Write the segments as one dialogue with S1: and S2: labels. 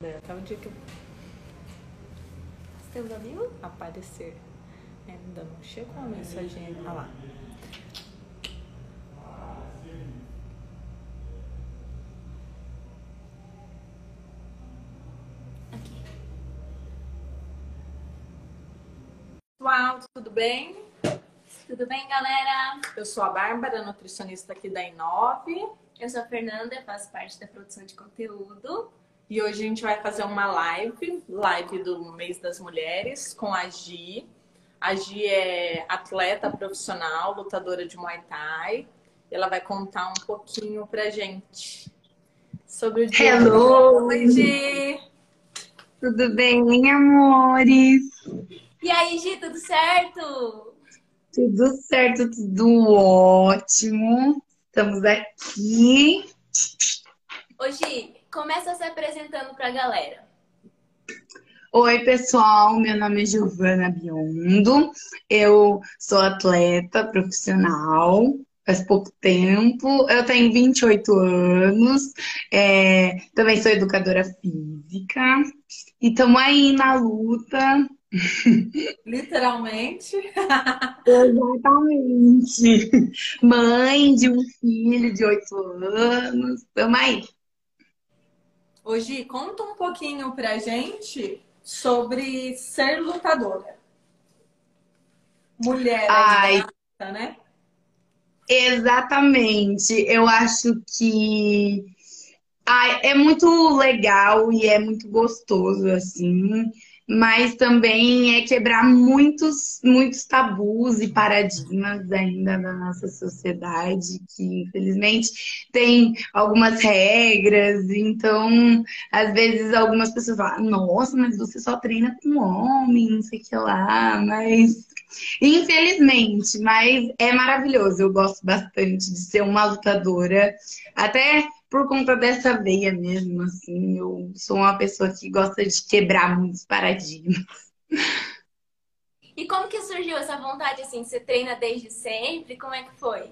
S1: Até o dia que eu
S2: ainda viu?
S1: aparecer. Ainda não chegou a mensagem ah lá.
S2: Aqui.
S1: Pessoal, tudo bem?
S2: Tudo bem, galera?
S1: Eu sou a Bárbara, nutricionista aqui da Inove.
S2: Eu sou a Fernanda, faço parte da produção de conteúdo.
S1: E hoje a gente vai fazer uma live, live do mês das mulheres, com a Gi. A Gi é atleta profissional, lutadora de Muay Thai. Ela vai contar um pouquinho pra gente sobre o dia.
S3: Hello!
S1: Oi, Gi!
S3: Tudo bem, amores?
S2: E aí, Gi, tudo certo?
S3: Tudo certo, tudo ótimo. Estamos aqui.
S2: Gi, começa se apresentando pra galera.
S3: Oi, pessoal. Meu nome é Giovana Biondo. Eu sou atleta profissional faz pouco tempo. Eu tenho 28 anos. É, também sou educadora física. E estamos aí na luta.
S1: Literalmente.
S3: Exatamente. Mãe de um filho de 8 anos. Estamos aí.
S1: Hoje, conta um pouquinho pra gente sobre ser lutadora. Mulher
S3: Ai.
S1: ainda, né?
S3: Exatamente. Eu acho que é muito legal e é muito gostoso, assim, mas também é quebrar muitos, muitos tabus e paradigmas ainda da nossa sociedade, que infelizmente tem algumas regras, então às vezes algumas pessoas falam, nossa, mas você só treina com homem, não sei o que lá, mas Infelizmente, mas é maravilhoso. Eu gosto bastante de ser uma lutadora, até por conta dessa veia mesmo, assim. Eu sou uma pessoa que gosta de quebrar muitos paradigmas.
S2: E como que surgiu essa vontade, assim? Você treina desde sempre? Como é que foi?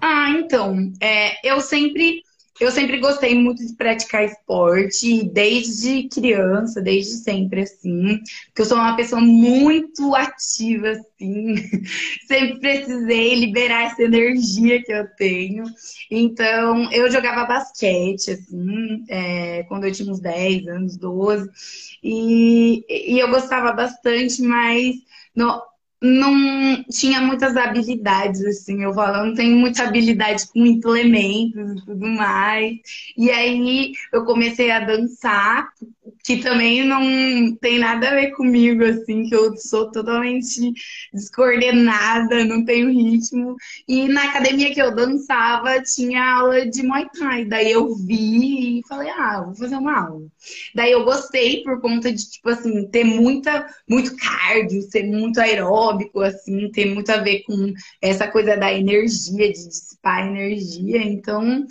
S3: Ah, então, é, eu sempre eu sempre gostei muito de praticar esporte, desde criança, desde sempre, assim. Porque eu sou uma pessoa muito ativa, assim. Sempre precisei liberar essa energia que eu tenho. Então, eu jogava basquete, assim, é, quando eu tinha uns 10 anos, 12. E, e eu gostava bastante, mas. No, não tinha muitas habilidades, assim, eu falo, eu não tenho muita habilidade com implementos e tudo mais. E aí eu comecei a dançar, que também não tem nada a ver comigo, assim, que eu sou totalmente descoordenada, não tenho ritmo. E na academia que eu dançava, tinha aula de Muay Thai. Daí eu vi e falei, ah, vou fazer uma aula. Daí eu gostei por conta de, tipo assim, ter muita, muito cardio, ser muito aeróbico, assim, ter muito a ver com essa coisa da energia, de dissipar energia. Então,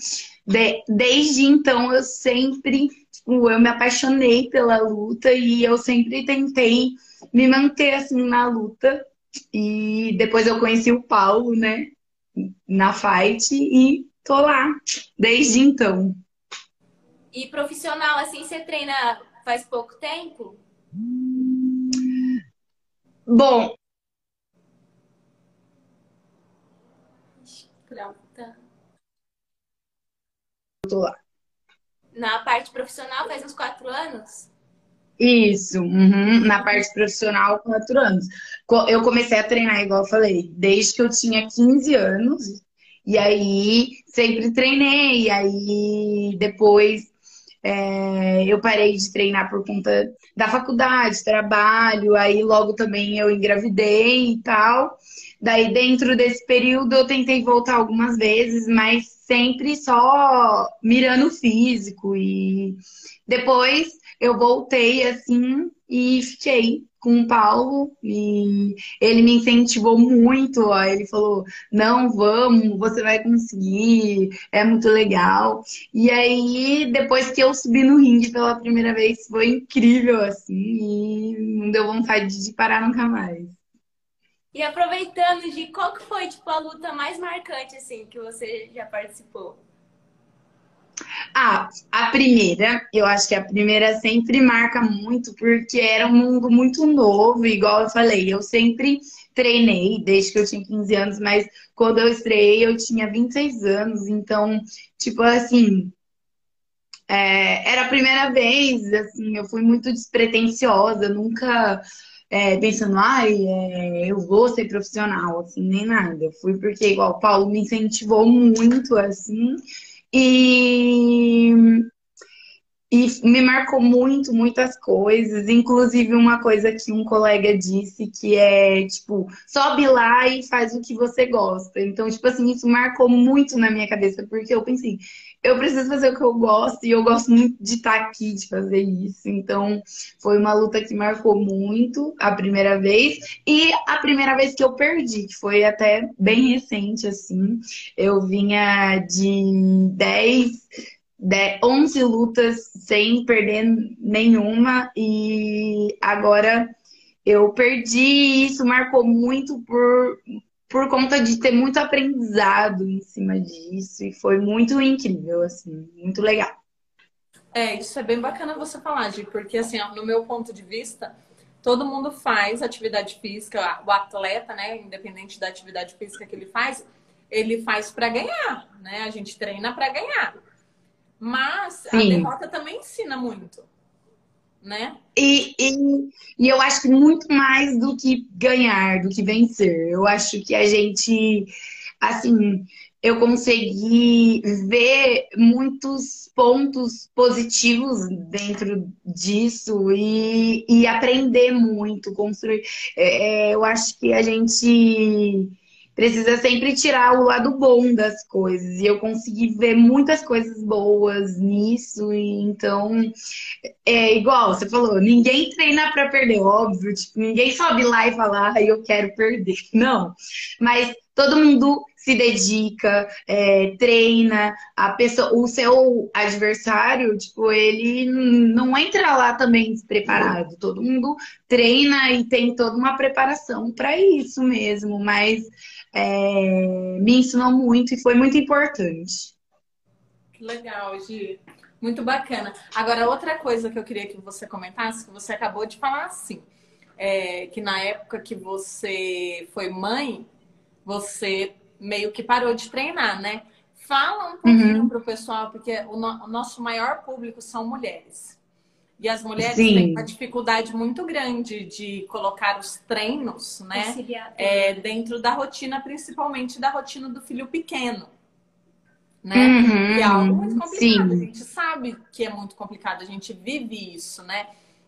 S3: de, desde então, eu sempre, tipo, eu me apaixonei pela luta e eu sempre tentei me manter, assim, na luta. E depois eu conheci o Paulo, né, na fight e tô lá desde então.
S2: E profissional, assim, você treina faz pouco tempo?
S3: Bom,
S2: Pronta.
S3: tô lá.
S2: Na parte profissional faz uns quatro anos?
S3: Isso, uhum. Na parte profissional, quatro anos. Eu comecei a treinar, igual eu falei, desde que eu tinha 15 anos. E aí, sempre treinei. E aí, depois, é, eu parei de treinar por conta da faculdade, trabalho. Aí, logo também eu engravidei e tal. Daí, dentro desse período, eu tentei voltar algumas vezes, mas sempre só mirando o físico. E depois eu voltei assim e fiquei com o Paulo e ele me incentivou muito, ó. Ele falou: "Não, vamos, você vai conseguir, é muito legal". E aí, depois que eu subi no ringue pela primeira vez, foi incrível assim, e não deu vontade de parar nunca mais.
S2: E aproveitando, de qual que foi, tipo, a luta mais marcante, assim, que você já participou?
S3: Ah, a primeira, eu acho que a primeira sempre marca muito, porque era um mundo muito novo, igual eu falei, eu sempre treinei desde que eu tinha 15 anos, mas quando eu estreiei eu tinha 26 anos, então, tipo assim, é, era a primeira vez, assim, eu fui muito despretensiosa, nunca é, pensando, ai, é, eu vou ser profissional, assim, nem nada. Fui porque, igual, o Paulo me incentivou muito, assim, e, e me marcou muito, muitas coisas, inclusive uma coisa que um colega disse que é, tipo, sobe lá e faz o que você gosta. Então, tipo assim, isso marcou muito na minha cabeça, porque eu pensei, eu preciso fazer o que eu gosto e eu gosto muito de estar aqui, de fazer isso. Então, foi uma luta que marcou muito a primeira vez e a primeira vez que eu perdi, que foi até bem recente, assim. Eu vinha de 10, 10 11 lutas sem perder nenhuma e agora eu perdi e isso marcou muito por por conta de ter muito aprendizado em cima disso e foi muito incrível, assim, muito legal.
S1: É, isso é bem bacana você falar, Gi, porque assim, no meu ponto de vista, todo mundo faz atividade física, o atleta, né, independente da atividade física que ele faz, ele faz para ganhar, né? A gente treina para ganhar. Mas Sim. a derrota também ensina muito né?
S3: E, e, e eu acho que muito mais do que ganhar, do que vencer. Eu acho que a gente, assim, eu consegui ver muitos pontos positivos dentro disso e, e aprender muito, construir. É, é eu acho que a gente precisa sempre tirar o lado bom das coisas. E eu consegui ver muitas coisas boas nisso. E então, é igual você falou, ninguém treina para perder, óbvio. Tipo, ninguém sobe lá e fala, ah, eu quero perder. Não. Mas todo mundo se dedica, é, treina, a pessoa, o seu adversário, tipo, ele não entra lá também despreparado. Todo mundo treina e tem toda uma preparação para isso mesmo, mas é, me ensinou muito e foi muito importante.
S1: Legal, Gi. Muito bacana. Agora, outra coisa que eu queria que você comentasse, que você acabou de falar assim, é, que na época que você foi mãe, você meio que parou de treinar, né? Fala um pouquinho uhum. para o pessoal, porque o, no, o nosso maior público são mulheres. E as mulheres Sim. têm uma dificuldade muito grande de colocar os treinos, né? É, dentro da rotina, principalmente da rotina do filho pequeno. Né? Uhum, é algo muito complicado. Sim. A gente sabe que é muito complicado, a gente vive isso, né?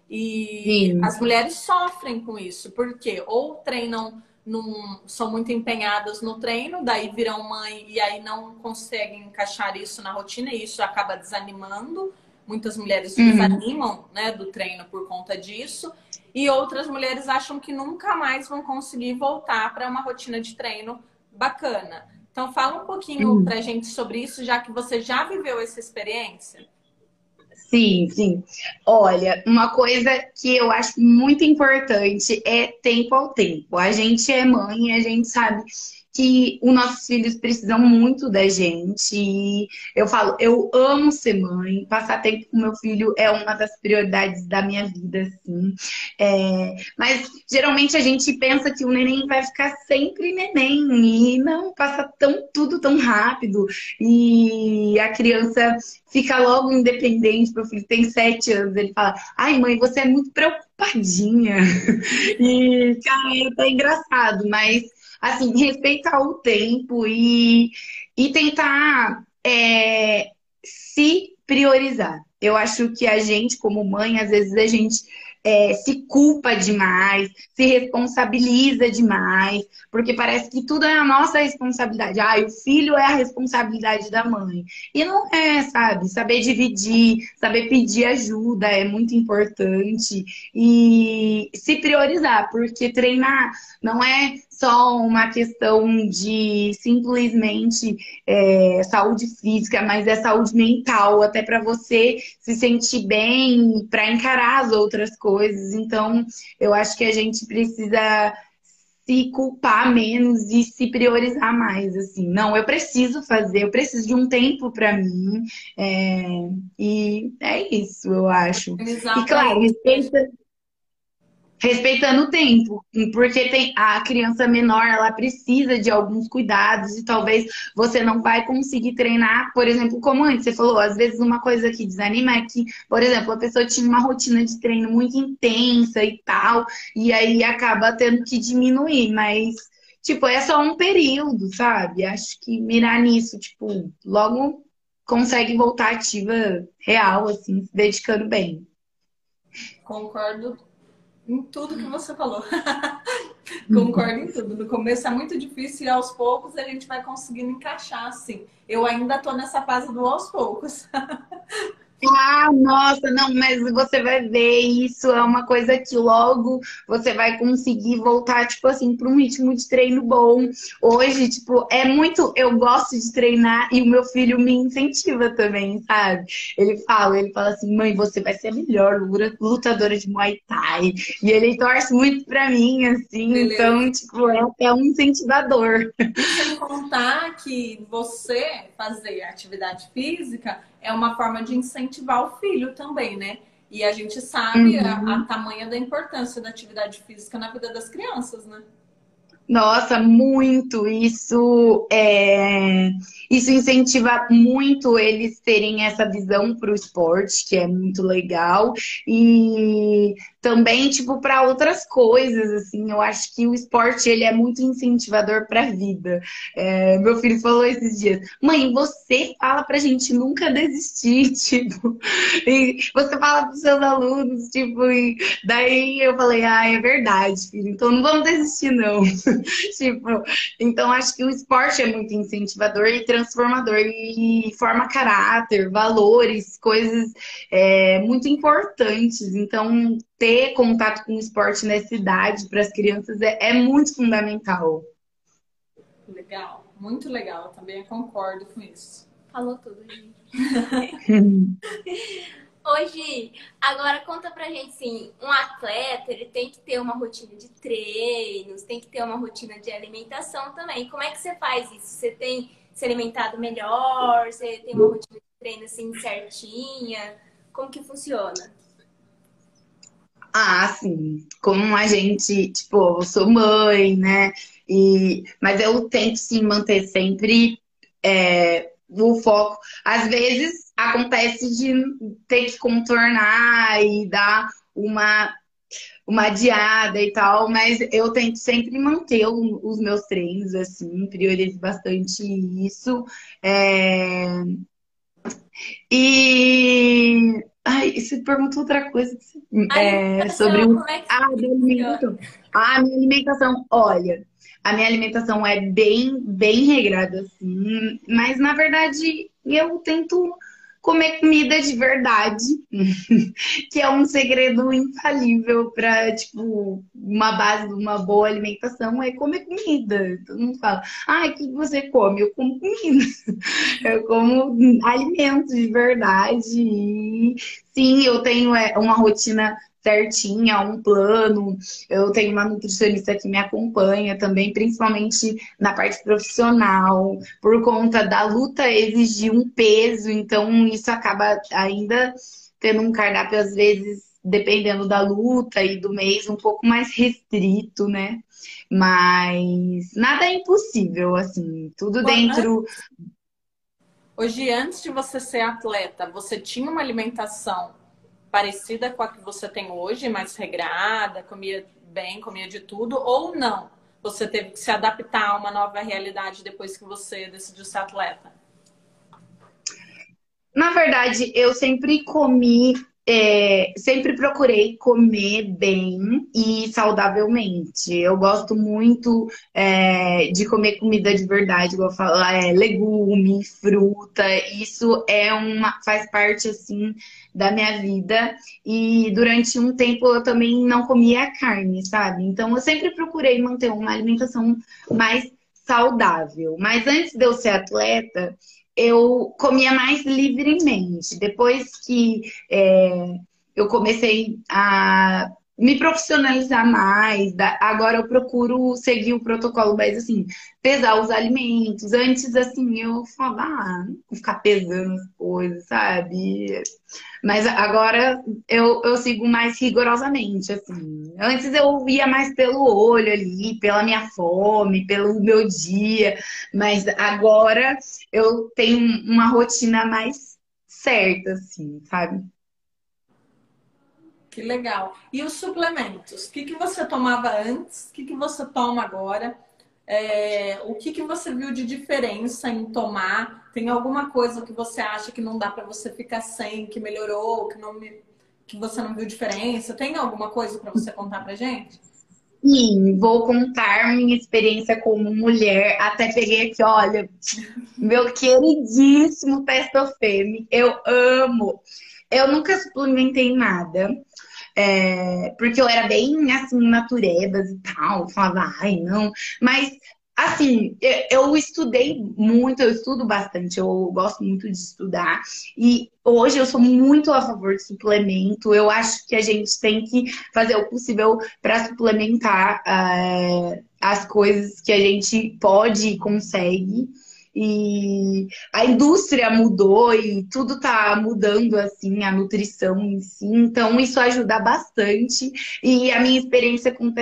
S1: E sim. as mulheres sofrem com isso, porque ou treinam são muito empenhadas no treino, daí viram mãe e aí não conseguem encaixar isso na rotina e isso acaba desanimando Muitas mulheres uhum. desanimam né, do treino por conta disso. E outras mulheres acham que nunca mais vão conseguir voltar para uma rotina de treino bacana. Então, fala um pouquinho uhum. para a gente sobre isso, já que você já viveu essa experiência.
S3: Sim, sim. Olha, uma coisa que eu acho muito importante é tempo ao tempo. A gente é mãe, a gente sabe que os nossos filhos precisam muito da gente. E eu falo, eu amo ser mãe, passar tempo com meu filho é uma das prioridades da minha vida, assim. É, mas geralmente a gente pensa que o neném vai ficar sempre neném e não passa tão tudo tão rápido e a criança fica logo independente. Meu filho tem sete anos, ele fala: "Ai, mãe, você é muito preocupadinha". e cara, tá engraçado, mas assim, respeitar o tempo e, e tentar é, se priorizar. Eu acho que a gente, como mãe, às vezes a gente é, se culpa demais, se responsabiliza demais, porque parece que tudo é a nossa responsabilidade. Ah, o filho é a responsabilidade da mãe. E não é, sabe? Saber dividir, saber pedir ajuda é muito importante. E se priorizar, porque treinar não é só uma questão de simplesmente é, saúde física, mas é saúde mental, até para você se sentir bem, para encarar as outras coisas. Então, eu acho que a gente precisa se culpar menos e se priorizar mais, assim. Não, eu preciso fazer, eu preciso de um tempo para mim. É, e é isso, eu acho. Exatamente. E claro, respeita, respeitando o tempo, porque tem a criança menor, ela precisa de alguns cuidados e talvez você não vai conseguir treinar, por exemplo, como antes você falou, às vezes uma coisa que desanima é que, por exemplo, a pessoa tinha uma rotina de treino muito intensa e tal, e aí acaba tendo que diminuir, mas tipo, é só um período, sabe? Acho que mirar nisso, tipo, logo consegue voltar ativa real assim, se dedicando bem.
S1: Concordo em tudo que você falou. Concordo em tudo. No começo é muito difícil e aos poucos a gente vai conseguindo encaixar, assim. Eu ainda tô nessa fase do aos poucos.
S3: Ah, nossa, não, mas você vai ver, isso é uma coisa que logo você vai conseguir voltar, tipo assim, para um ritmo de treino bom. Hoje, tipo, é muito. Eu gosto de treinar e o meu filho me incentiva também, sabe? Ele fala, ele fala assim, mãe, você vai ser a melhor lutadora de Muay Thai. E ele torce muito pra mim, assim, Beleza. então, tipo, é, é um incentivador.
S1: Sem contar que você fazer atividade física é uma forma de incentivar o filho também, né? E a gente sabe uhum. a, a tamanha da importância da atividade física na vida das crianças, né?
S3: Nossa, muito. Isso é, isso incentiva muito eles terem essa visão para o esporte, que é muito legal. E também, tipo, para outras coisas, assim, eu acho que o esporte, ele é muito incentivador para a vida. É, meu filho falou esses dias, mãe, você fala pra gente nunca desistir, tipo, e você fala pros seus alunos, tipo, e daí eu falei, ah, é verdade, filho, então não vamos desistir, não. tipo, então acho que o esporte é muito incentivador e transformador e forma caráter, valores, coisas é, muito importantes. Então, ter contato com o esporte nessa idade para as crianças é, é, muito fundamental.
S1: Legal, muito legal. Eu também concordo com isso.
S2: Falou tudo, gente. Hoje, agora conta pra gente assim, um atleta, ele tem que ter uma rotina de treinos, tem que ter uma rotina de alimentação também. Como é que você faz isso? Você tem se alimentado melhor? Você tem uma rotina de treino assim certinha? Como que funciona?
S3: Ah, sim. Como a gente, tipo, eu sou mãe, né? E, mas eu tento sim manter sempre é, o foco. Às vezes acontece de ter que contornar e dar uma uma diada e tal, mas eu tento sempre manter os meus treinos, assim, priorizo bastante isso. É... E Ai, você perguntou outra coisa é, sobre o. É ah, minha alimentação. Ah, minha alimentação. Olha, a minha alimentação é bem, bem regrada, assim. Mas, na verdade, eu tento comer comida de verdade, que é um segredo infalível para, tipo, uma base de uma boa alimentação é comer comida. Todo mundo fala, ah, o que você come? Eu como comida. Eu como alimentos de verdade. E, sim, eu tenho é, uma rotina certinha, um plano. Eu tenho uma nutricionista que me acompanha também, principalmente na parte profissional, por conta da luta exigir um peso, então isso acaba ainda tendo um cardápio às vezes dependendo da luta e do mês um pouco mais restrito, né? Mas nada é impossível, assim, tudo Bom, dentro
S1: Hoje, antes de você ser atleta, você tinha uma alimentação parecida com a que você tem hoje, mais regrada, comia bem, comia de tudo, ou não? Você teve que se adaptar a uma nova realidade depois que você decidiu ser atleta?
S3: Na verdade, eu sempre comi é, sempre procurei comer bem e saudavelmente. Eu gosto muito é, de comer comida de verdade, igual falar, é, legume, fruta. Isso é uma faz parte assim da minha vida. E durante um tempo eu também não comia carne, sabe? Então eu sempre procurei manter uma alimentação mais saudável. Mas antes de eu ser atleta, eu comia mais livremente. Depois que é, eu comecei a me profissionalizar mais. Agora eu procuro seguir o protocolo, mas assim, pesar os alimentos. Antes, assim, eu falava, ah, vou ficar pesando as coisas, sabe? Mas agora eu, eu sigo mais rigorosamente, assim. Antes eu ia mais pelo olho ali, pela minha fome, pelo meu dia. Mas agora eu tenho uma rotina mais certa, assim, sabe?
S1: Que legal. E os suplementos? O que, que você tomava antes? O que, que você toma agora? É, o que, que você viu de diferença em tomar? Tem alguma coisa que você acha que não dá para você ficar sem, que melhorou, que, não me, que você não viu diferença? Tem alguma coisa para você contar para gente?
S3: Sim, vou contar minha experiência como mulher. Até peguei aqui, olha, meu queridíssimo Testofeme. Eu amo. Eu nunca suplementei nada. É, porque eu era bem assim, naturebas e tal, falava, ai, não. Mas, assim, eu estudei muito, eu estudo bastante, eu gosto muito de estudar. E hoje eu sou muito a favor de suplemento. Eu acho que a gente tem que fazer o possível para suplementar é, as coisas que a gente pode e consegue. E a indústria mudou e tudo tá mudando assim, a nutrição em si. Então, isso ajuda bastante. E a minha experiência com o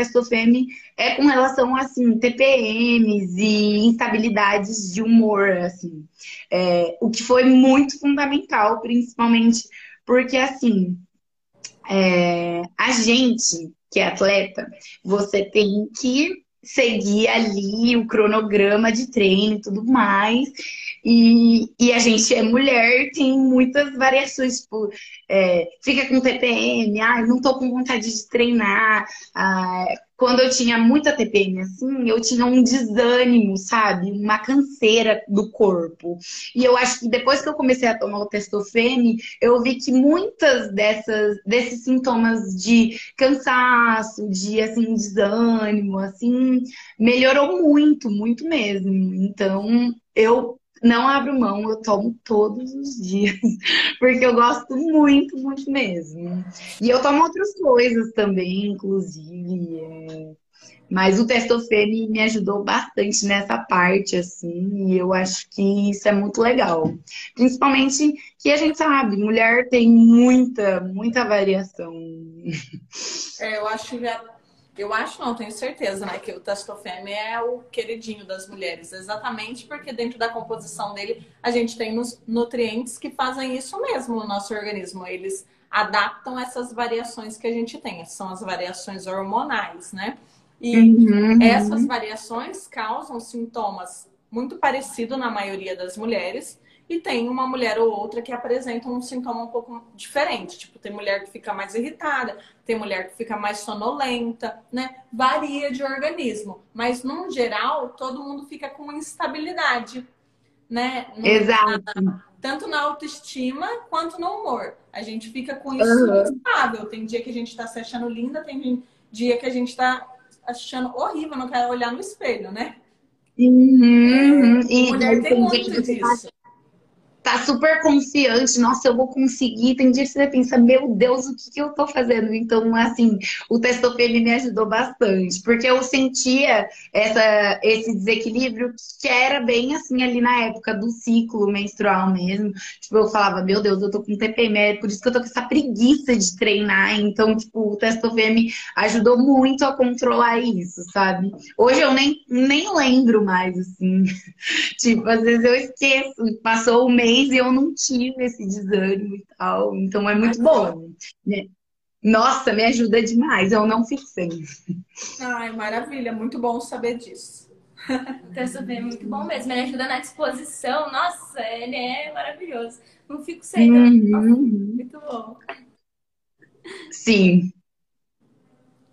S3: é com relação assim, TPMs e instabilidades de humor, assim. É, o que foi muito fundamental, principalmente porque assim, é, a gente que é atleta, você tem que seguir ali o cronograma de treino e tudo mais. E, e a gente é mulher, tem muitas variações, tipo, é, fica com TPM, ah, não tô com vontade de treinar. Ah, quando eu tinha muita TPM assim, eu tinha um desânimo, sabe? Uma canseira do corpo. E eu acho que depois que eu comecei a tomar o testofene, eu vi que muitas dessas desses sintomas de cansaço, de assim desânimo, assim, melhorou muito, muito mesmo. Então, eu não abro mão, eu tomo todos os dias, porque eu gosto muito, muito mesmo. E eu tomo outras coisas também, inclusive. É... Mas o testofene me ajudou bastante nessa parte, assim, e eu acho que isso é muito legal. Principalmente que a gente sabe, mulher tem muita, muita variação.
S1: É, eu acho que já eu acho, não, tenho certeza, né, que o testofeme é o queridinho das mulheres, exatamente porque dentro da composição dele a gente tem nos nutrientes que fazem isso mesmo no nosso organismo. Eles adaptam essas variações que a gente tem, são as variações hormonais, né? E uhum. essas variações causam sintomas muito parecidos na maioria das mulheres, e tem uma mulher ou outra que apresenta um sintoma um pouco diferente. Tipo, tem mulher que fica mais irritada, tem mulher que fica mais sonolenta, né? Varia de organismo. Mas, num geral, todo mundo fica com instabilidade, né?
S3: Exato.
S1: Na, tanto na autoestima quanto no humor. A gente fica com isso uhum. instável. Tem dia que a gente tá se achando linda, tem dia que a gente tá achando horrível, não quer olhar no espelho, né?
S3: Uhum. É,
S1: e mulher tem muito disso
S3: tá super confiante, nossa, eu vou conseguir. Tem dia que você pensa, meu Deus, o que, que eu tô fazendo? Então, assim, o testopene me ajudou bastante, porque eu sentia essa, esse desequilíbrio que era bem assim ali na época do ciclo menstrual mesmo. Tipo, eu falava, meu Deus, eu tô com TPM, é por isso que eu tô com essa preguiça de treinar. Então, tipo, o testofeme ajudou muito a controlar isso, sabe? Hoje eu nem, nem lembro mais, assim. tipo, às vezes eu esqueço, passou o mês mês e eu não tive esse desânimo e tal. Então é muito bom. Né? Nossa, me ajuda demais. Eu não fico sem.
S1: Ai, maravilha. Muito bom saber disso.
S2: Então, é muito bom mesmo. Ele ajuda na disposição. Nossa, ele é maravilhoso. Não fico sem. Uhum. Muito bom.
S3: Sim.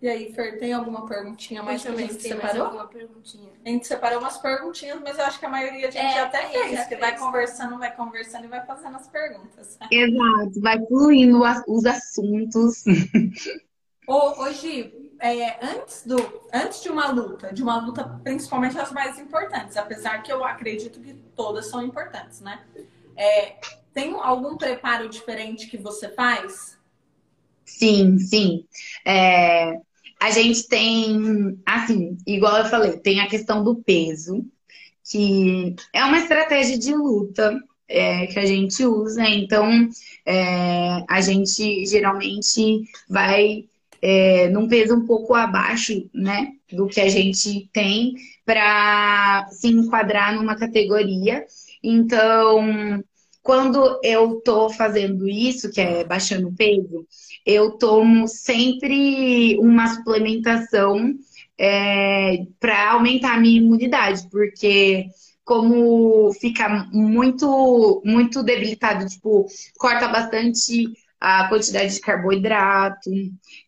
S1: E aí, Fer, tem alguma perguntinha mais que a gente separou?
S2: alguma perguntinha.
S1: A gente separou umas perguntinhas, mas eu acho que a maioria a gente é, até fez, já que vai conversando, vai conversando e vai fazendo as perguntas.
S3: Exato, vai fluindo os assuntos.
S1: Ô, Gi, é, antes, do, antes de uma luta, de uma luta principalmente as mais importantes, apesar que eu acredito que todas são importantes, né? É, tem algum preparo diferente que você faz?
S3: Sim, sim. É, a gente tem, assim, igual eu falei, tem a questão do peso, que é uma estratégia de luta é, que a gente usa. Então, é, a gente geralmente vai é, num peso um pouco abaixo, né, do que a gente tem para se enquadrar numa categoria. Então, quando eu tô fazendo isso, que é baixando peso, eu tomo sempre uma suplementação é, para aumentar a minha imunidade, porque como fica muito muito debilitado, tipo, corta bastante a quantidade de carboidrato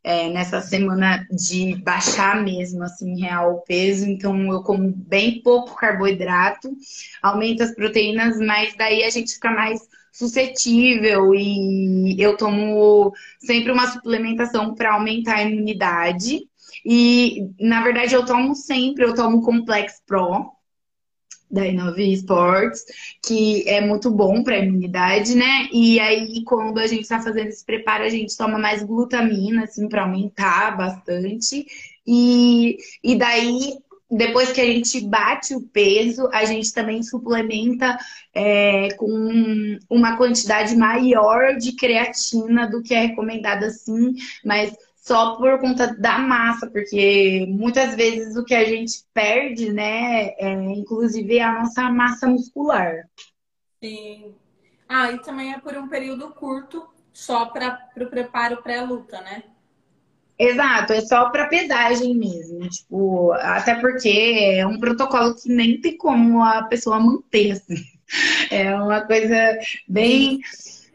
S3: é, nessa semana de baixar mesmo assim real o peso, então eu como bem pouco carboidrato, aumenta as proteínas, mas daí a gente fica mais suscetível e eu tomo sempre uma suplementação para aumentar a imunidade. E na verdade eu tomo sempre, eu tomo Complex Pro, da Inove Sports, que é muito bom para a imunidade, né? E aí, quando a gente está fazendo esse preparo, a gente toma mais glutamina, assim, para aumentar bastante. E, e daí, depois que a gente bate o peso, a gente também suplementa é, com uma quantidade maior de creatina do que é recomendado assim, mas só por conta da massa, porque muitas vezes o que a gente perde, né, é inclusive a nossa massa muscular.
S1: Sim. Ah, e também é por um período curto, só para o preparo pré-luta, né?
S3: Exato, é só para pesagem mesmo, tipo, até porque é um protocolo que nem tem como a pessoa manter, assim. É uma coisa bem.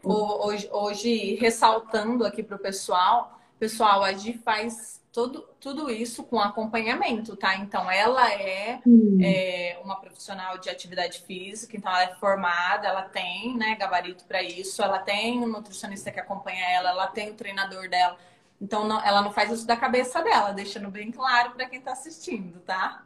S1: Hoje, hoje ressaltando aqui para o pessoal, Pessoal, a Gi faz todo, tudo isso com acompanhamento, tá? Então, ela é, é, uma profissional de atividade física, então ela é formada, ela tem né, gabarito para isso, ela tem um nutricionista que acompanha ela, ela tem o um treinador dela. Então, não, ela não faz isso da cabeça dela, deixando bem claro para quem está assistindo, tá?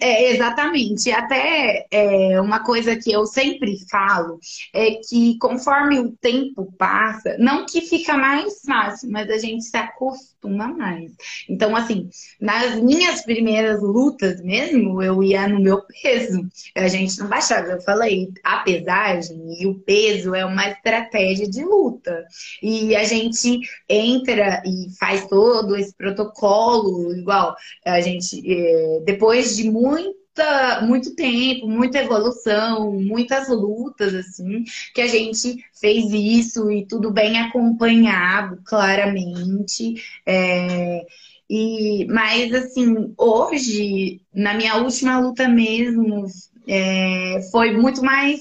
S3: É, exatamente. Até é, uma coisa que eu sempre falo é que conforme o tempo passa, não que fica mais fácil, mas a gente se acostuma mais. Então, assim, nas minhas primeiras lutas mesmo, eu ia no meu peso. A gente não baixava. Eu falei, a pesagem e o peso é uma estratégia de luta. E a gente entra e faz todo esse protocolo, igual a gente, é, depois depois de muita, muito tempo, muita evolução, muitas lutas, assim, que a gente fez isso e tudo bem acompanhado, claramente. É, e, mas, assim, hoje, na minha última luta mesmo, é, foi muito mais.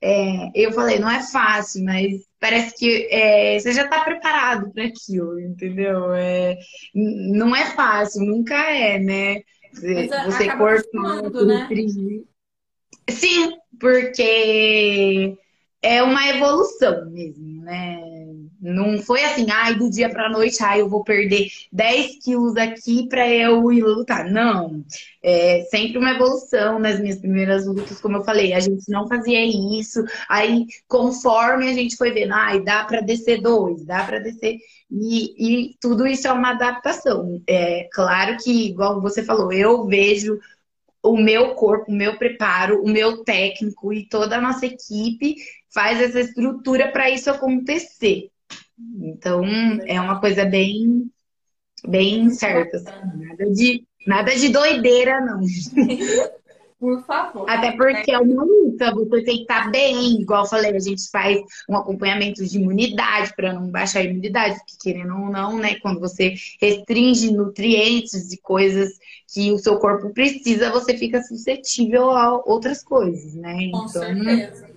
S3: É, eu falei, não é fácil, mas parece que é, você já está preparado para aquilo, entendeu? É, não é fácil, nunca é, né?
S1: Mas você corta né?
S3: Sim, porque é uma evolução mesmo, né? Não foi assim, ai, do dia pra noite, ai, eu vou perder 10 quilos aqui pra eu ir lutar. Não. É sempre uma evolução nas minhas primeiras lutas, como eu falei, a gente não fazia isso. Aí, conforme a gente foi vendo, ai, dá pra descer dois, dá pra descer. E, e tudo isso é uma adaptação. É claro que, igual você falou, eu vejo o meu corpo, o meu preparo, o meu técnico e toda a nossa equipe faz essa estrutura para isso acontecer. Então, é uma coisa bem, bem certa. Assim. Nada, de, nada de doideira, não.
S1: Por favor.
S3: Até porque é uma luta, você tem que estar bem. Igual eu falei, a gente faz um acompanhamento de imunidade para não baixar a imunidade, porque querendo ou não, né? Quando você restringe nutrientes e coisas que o seu corpo precisa, você fica suscetível a outras coisas, né?
S1: Com então, certeza.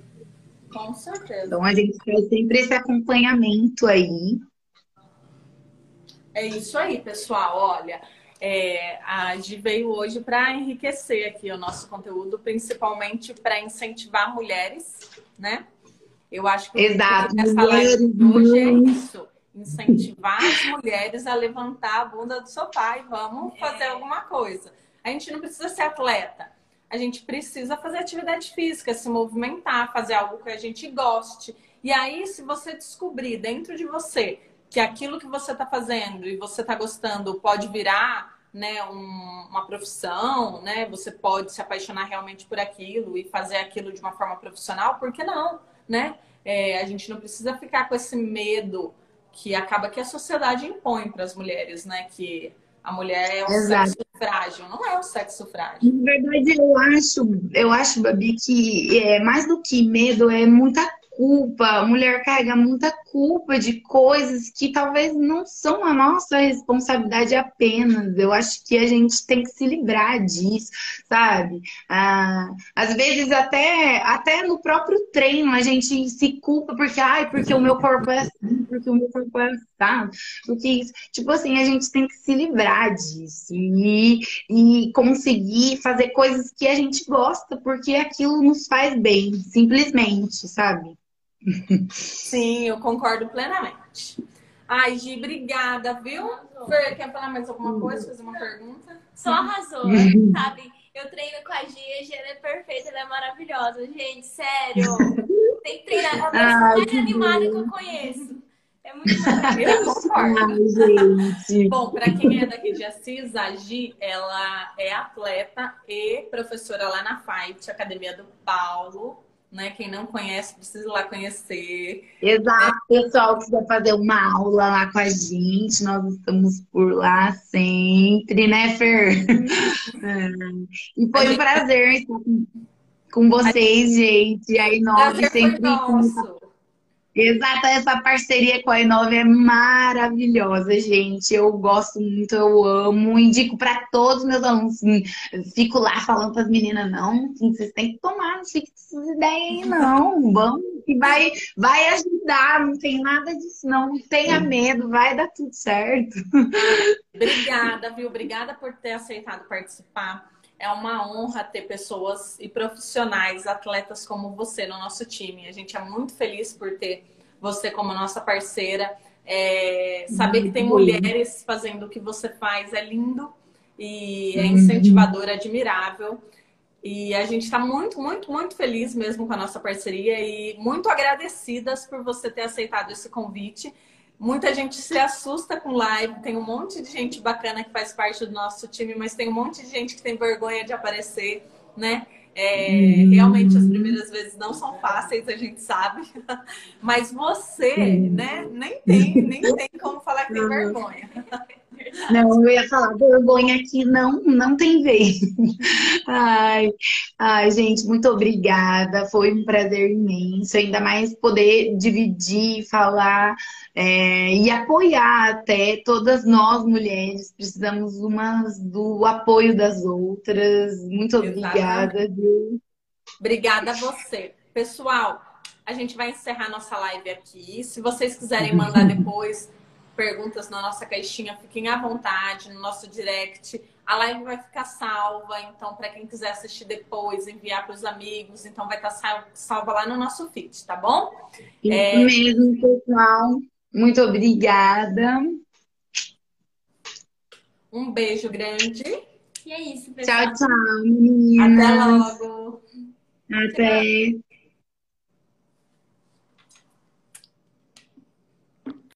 S1: Com certeza.
S3: Então a gente faz sempre esse acompanhamento aí.
S1: É isso aí, pessoal. Olha, é, a Gi veio hoje para enriquecer aqui o nosso conteúdo, principalmente para incentivar mulheres, né? Eu acho que
S3: Exato.
S1: essa live hoje é isso. Incentivar as mulheres a levantar a bunda do sofá e vamos fazer alguma coisa. A gente não precisa ser atleta a gente precisa fazer atividade física, se movimentar, fazer algo que a gente goste. E aí, se você descobrir dentro de você que aquilo que você está fazendo e você está gostando pode virar né, um, uma profissão, né? Você pode se apaixonar realmente por aquilo e fazer aquilo de uma forma profissional, por que não, né? É, a gente não precisa ficar com esse medo que acaba que a sociedade impõe para as mulheres, né? Que a mulher é um Exato. sexo frágil, não é um sexo frágil.
S3: Na verdade, eu acho, eu acho, Babi, que é, mais do que medo, é muita culpa, a mulher carrega muita culpa de coisas que talvez não são a nossa responsabilidade apenas. Eu acho que a gente tem que se livrar disso, sabe? Ah, às vezes até, até no próprio treino a gente se culpa porque, ai, porque o meu corpo é assim, porque o meu corpo é assim, porque isso. Tipo assim, a gente tem que se livrar disso e, e conseguir fazer coisas que a gente gosta, porque aquilo nos faz bem, simplesmente, sabe?
S1: Sim, eu concordo plenamente. Ai, Gi, obrigada, viu? Fer, quer falar mais alguma coisa? Fazer uma pergunta?
S2: Só arrasou, sabe? Eu treino com a Gi, a Gi é perfeita, ela é maravilhosa. Gente, sério. Tem que treinar. É a pessoa mais animada que eu conheço. É muito maravilhoso.
S1: Ai, Bom, para quem é daqui de Assis, a Gi, ela é atleta e professora lá na Fight, Academia do Paulo né? Quem não conhece precisa ir lá conhecer.
S3: Exato, é. pessoal quiser fazer uma aula lá com a gente, nós estamos por lá sempre, né, Fer? é. E foi um prazer estar com, com vocês, gente. E aí, nós sempre. Nosso. Exato, essa parceria com a Inove é maravilhosa, gente. Eu gosto muito, eu amo, indico para todos os meus alunos. Fico lá falando para as meninas, não, vocês têm que tomar, não fique com essas ideias aí, não. Vamos, que vai, vai ajudar, não tem nada disso, não. Não tenha medo, vai dar tudo certo.
S1: Obrigada, viu? Obrigada por ter aceitado participar. É uma honra ter pessoas e profissionais, atletas como você no nosso time. A gente é muito feliz por ter você como nossa parceira. É, saber que tem mulheres fazendo o que você faz é lindo e é incentivador, é admirável. E a gente está muito, muito, muito feliz mesmo com a nossa parceria e muito agradecidas por você ter aceitado esse convite. Muita gente se assusta com live, tem um monte de gente bacana que faz parte do nosso time, mas tem um monte de gente que tem vergonha de aparecer, né? É, hum. Realmente as primeiras vezes não são fáceis, a gente sabe. Mas você, né, nem tem, nem tem como falar que tem vergonha.
S3: Não, eu ia falar, vergonha aqui não, não tem vez. Ai, ai, gente, muito obrigada. Foi um prazer imenso. Ainda mais poder dividir, falar é, e apoiar até todas nós mulheres. Precisamos umas do apoio das outras. Muito obrigada.
S1: Obrigada a você. Pessoal, a gente vai encerrar nossa live aqui. Se vocês quiserem mandar depois perguntas na nossa caixinha, fiquem à vontade no nosso direct. A live vai ficar salva, então para quem quiser assistir depois, enviar para os amigos, então vai estar tá salva lá no nosso feed, tá bom?
S3: Isso é... mesmo, pessoal. Muito obrigada.
S1: Um beijo grande.
S2: E é isso, pessoal.
S3: Tchau, tchau, meninas.
S1: Até logo.
S3: Até. Tchau.